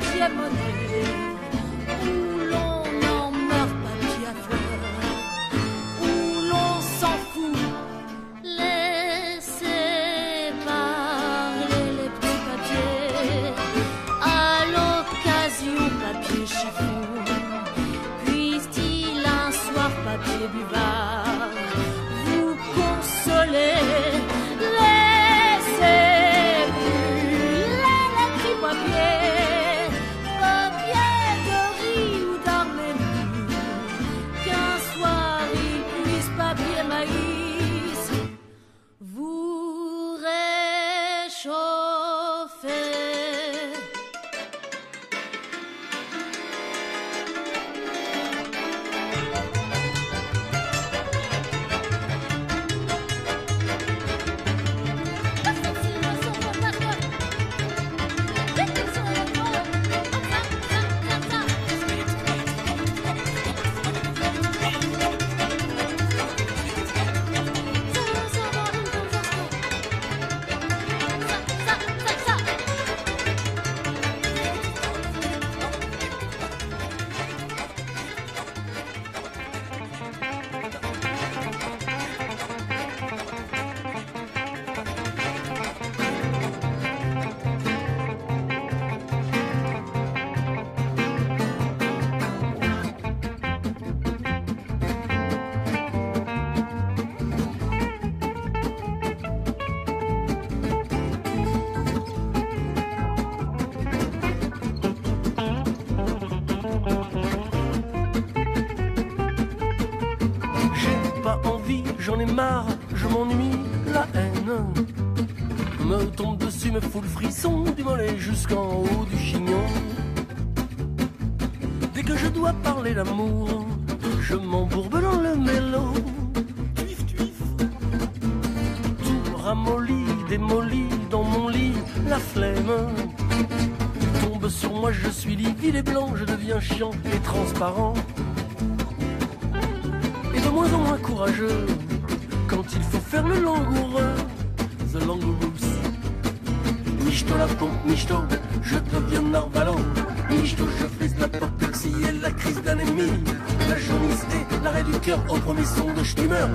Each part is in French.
diamant me fout le frisson du mollet jusqu'en haut du chignon. Dès que je dois parler d'amour, je m'embourbe dans le mélo. Tuif, tuif. Tout ramolli, démoli dans mon lit, la flemme tombe sur moi, je suis livide et blanc, je deviens chiant et transparent et de moins en moins courageux quand il faut faire le langoureux, the. Michto la pompe, michto, je deviens narvalo. Michto, je fais la apoplexie et la crise d'anémie. La jaunisse et l'arrêt du cœur au premier son de Stimmer.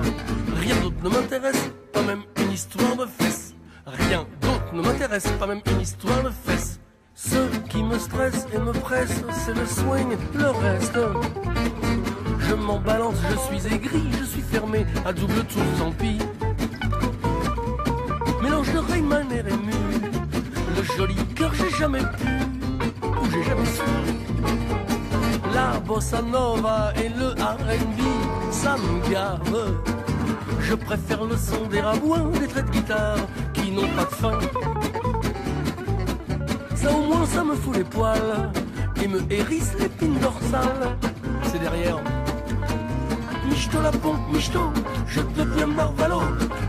Rien d'autre ne m'intéresse, pas même une histoire de fesses. Rien d'autre ne m'intéresse, pas même une histoire de fesses. Ce qui me stresse et me presse, c'est le swing, le reste. Je m'en balance, je suis aigri, je suis fermé à double tour, tant pis. Mélange de Rayman et Rému, le joli cœur j'ai jamais pu, ou j'ai jamais su. La la bossa nova et le R&B, ça me gave. Je préfère le son des rabouins, des traits de guitare qui n'ont pas de fin. Ça au moins ça me fout les poils et me hérisse l'épine dorsale. Michto je deviens Marvalo.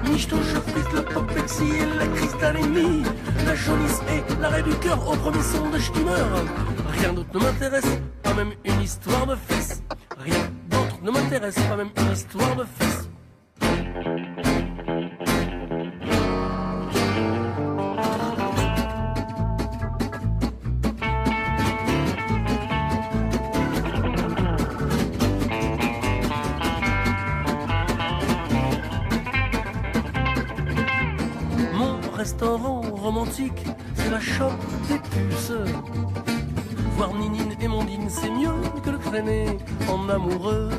Michto, je frise le popexi et la cristallémie. La jaunisse et l'arrêt du cœur au premier son de Stimmer. Rien d'autre ne m'intéresse, pas même une histoire de fesses. Rien d'autre ne m'intéresse, pas même une histoire de fesses. Restaurant romantique, c'est la chope des puces. Voir Ninine et Mondine, c'est mieux que le traîner en amoureux.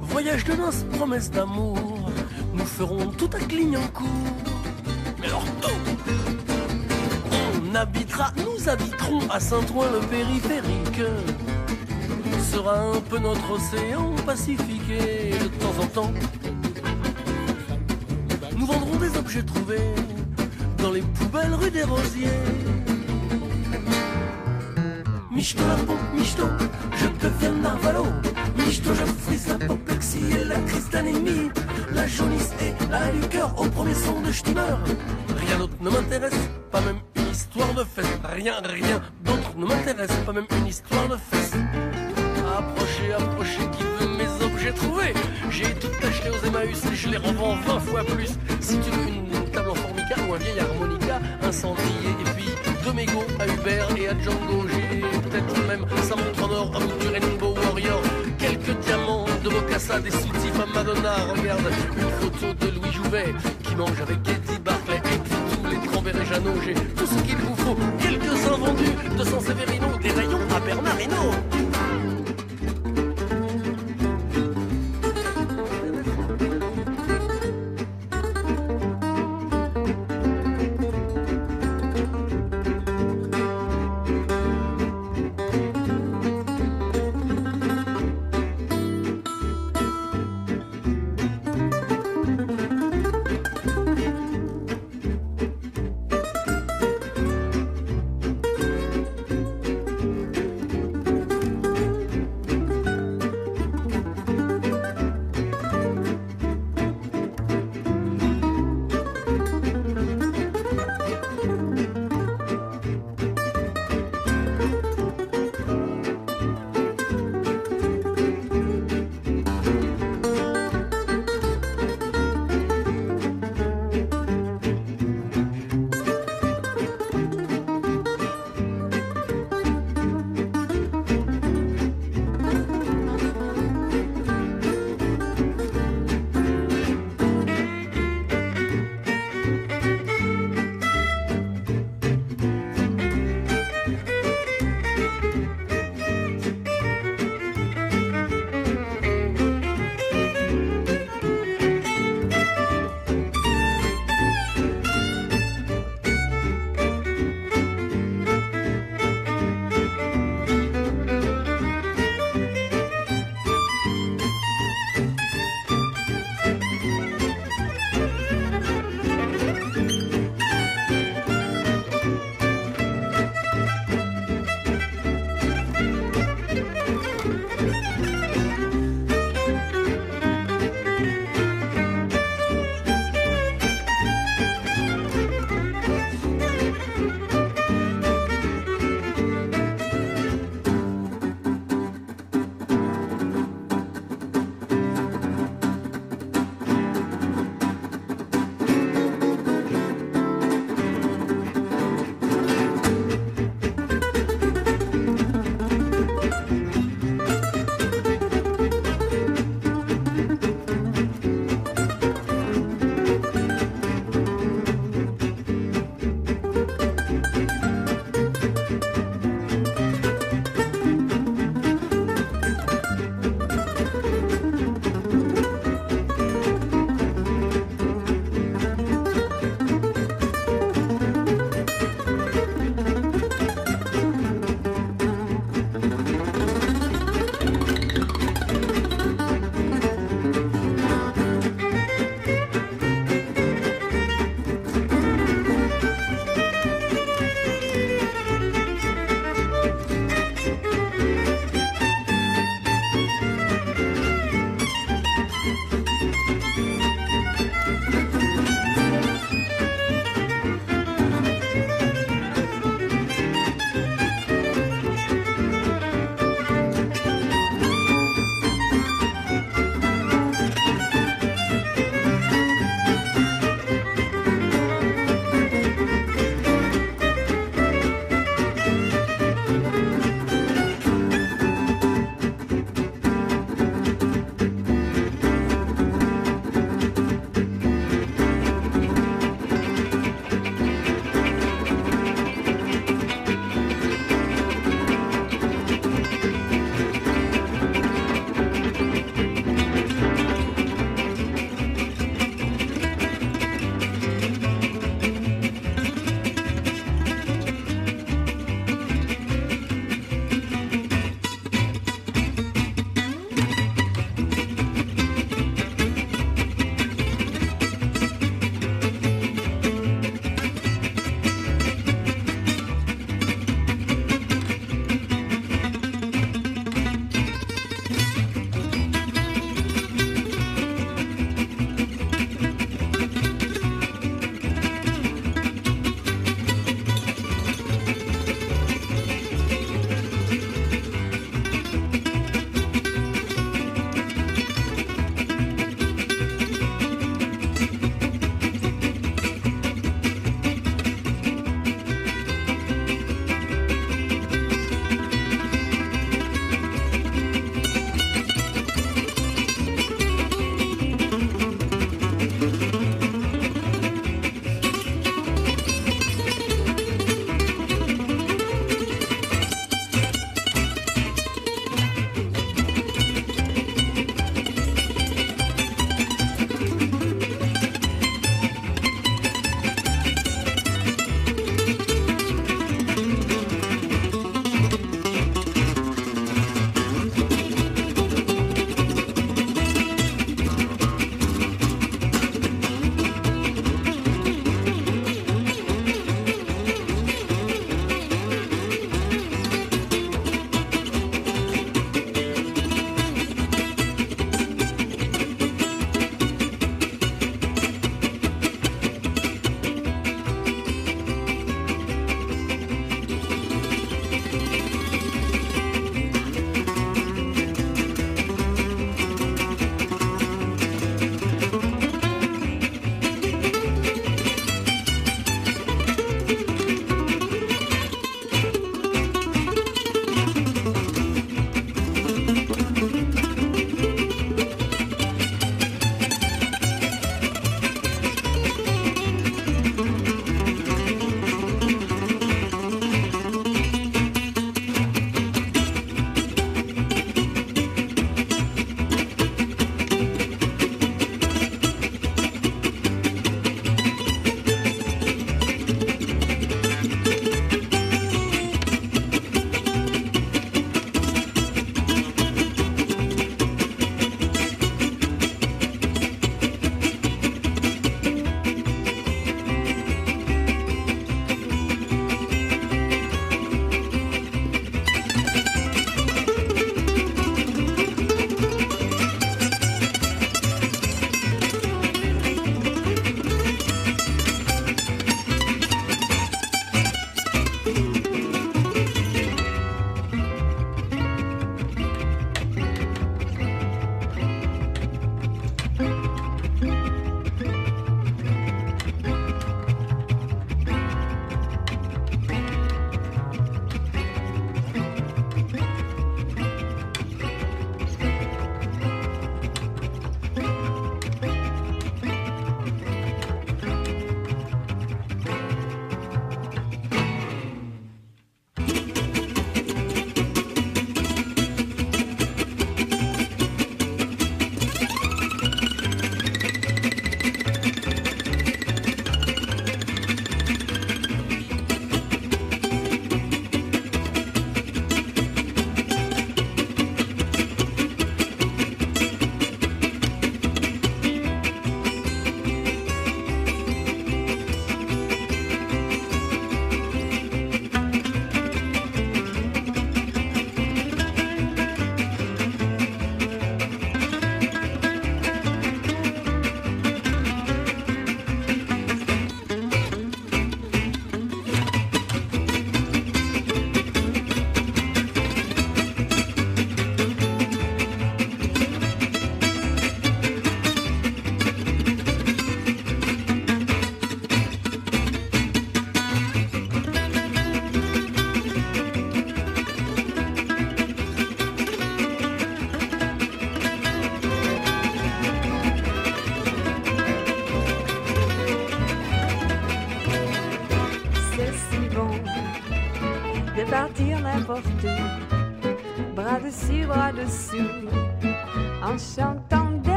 Voyage de noces, promesse d'amour, nous ferons tout à Clignancourt. Mais alors On habitera, nous habiterons à Saint-Ouen le périphérique. Sera un peu notre océan Pacifique et de temps en temps, des objets trouvés dans les poubelles rue des Rosiers. Michto la pompe, Michto, je deviens Narvalo. Michto, je frise la poplexie et la cristallémie. La jaunisse et la cœur au premier son de Stimmer. Rien d'autre ne m'intéresse, pas même une histoire de fête. Rien, rien d'autre ne m'intéresse, pas même une histoire de fête. J'ai tout acheté aux Emmaüs et je les revends 20 fois plus. Si tu veux une table en formica ou un vieil harmonica, un cendrier et puis deux mégots à Hubert et à Django. J'ai peut-être même sa montre en or à mouture Rainbow Warrior. Quelques diamants de Bocassa, des soutifs à Madonna. Regarde une photo de Louis Jouvet qui mange avec Eddie Barclay et puis tous les Cranberry Jeannot. J'ai tout ce qu'il vous faut. Quelques-uns vendus de San Severino, des rayons à Bernardino.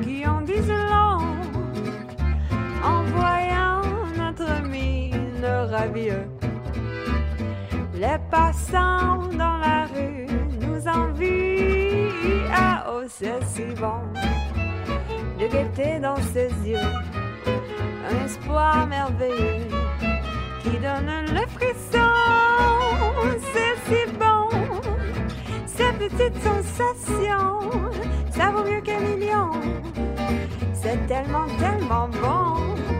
qui en disent long en voyant notre mine ravieux. Les passants dans la rue nous envient. Ah oh, c'est si bon de guetter dans ses yeux un espoir merveilleux qui donne le frisson. C'est si bon, ces petites sensations ça vaut mieux qu'un million. C'est tellement, tellement bon.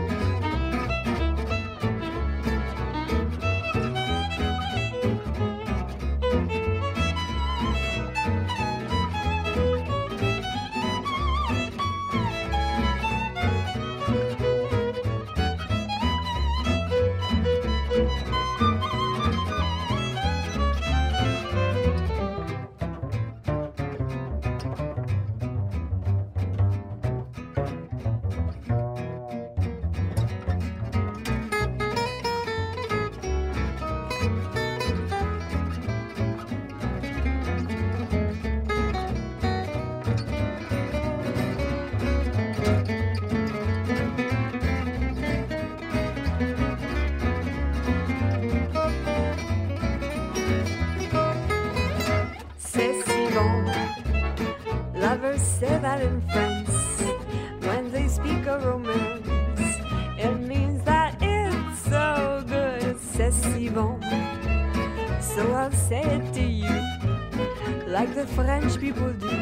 the French people do.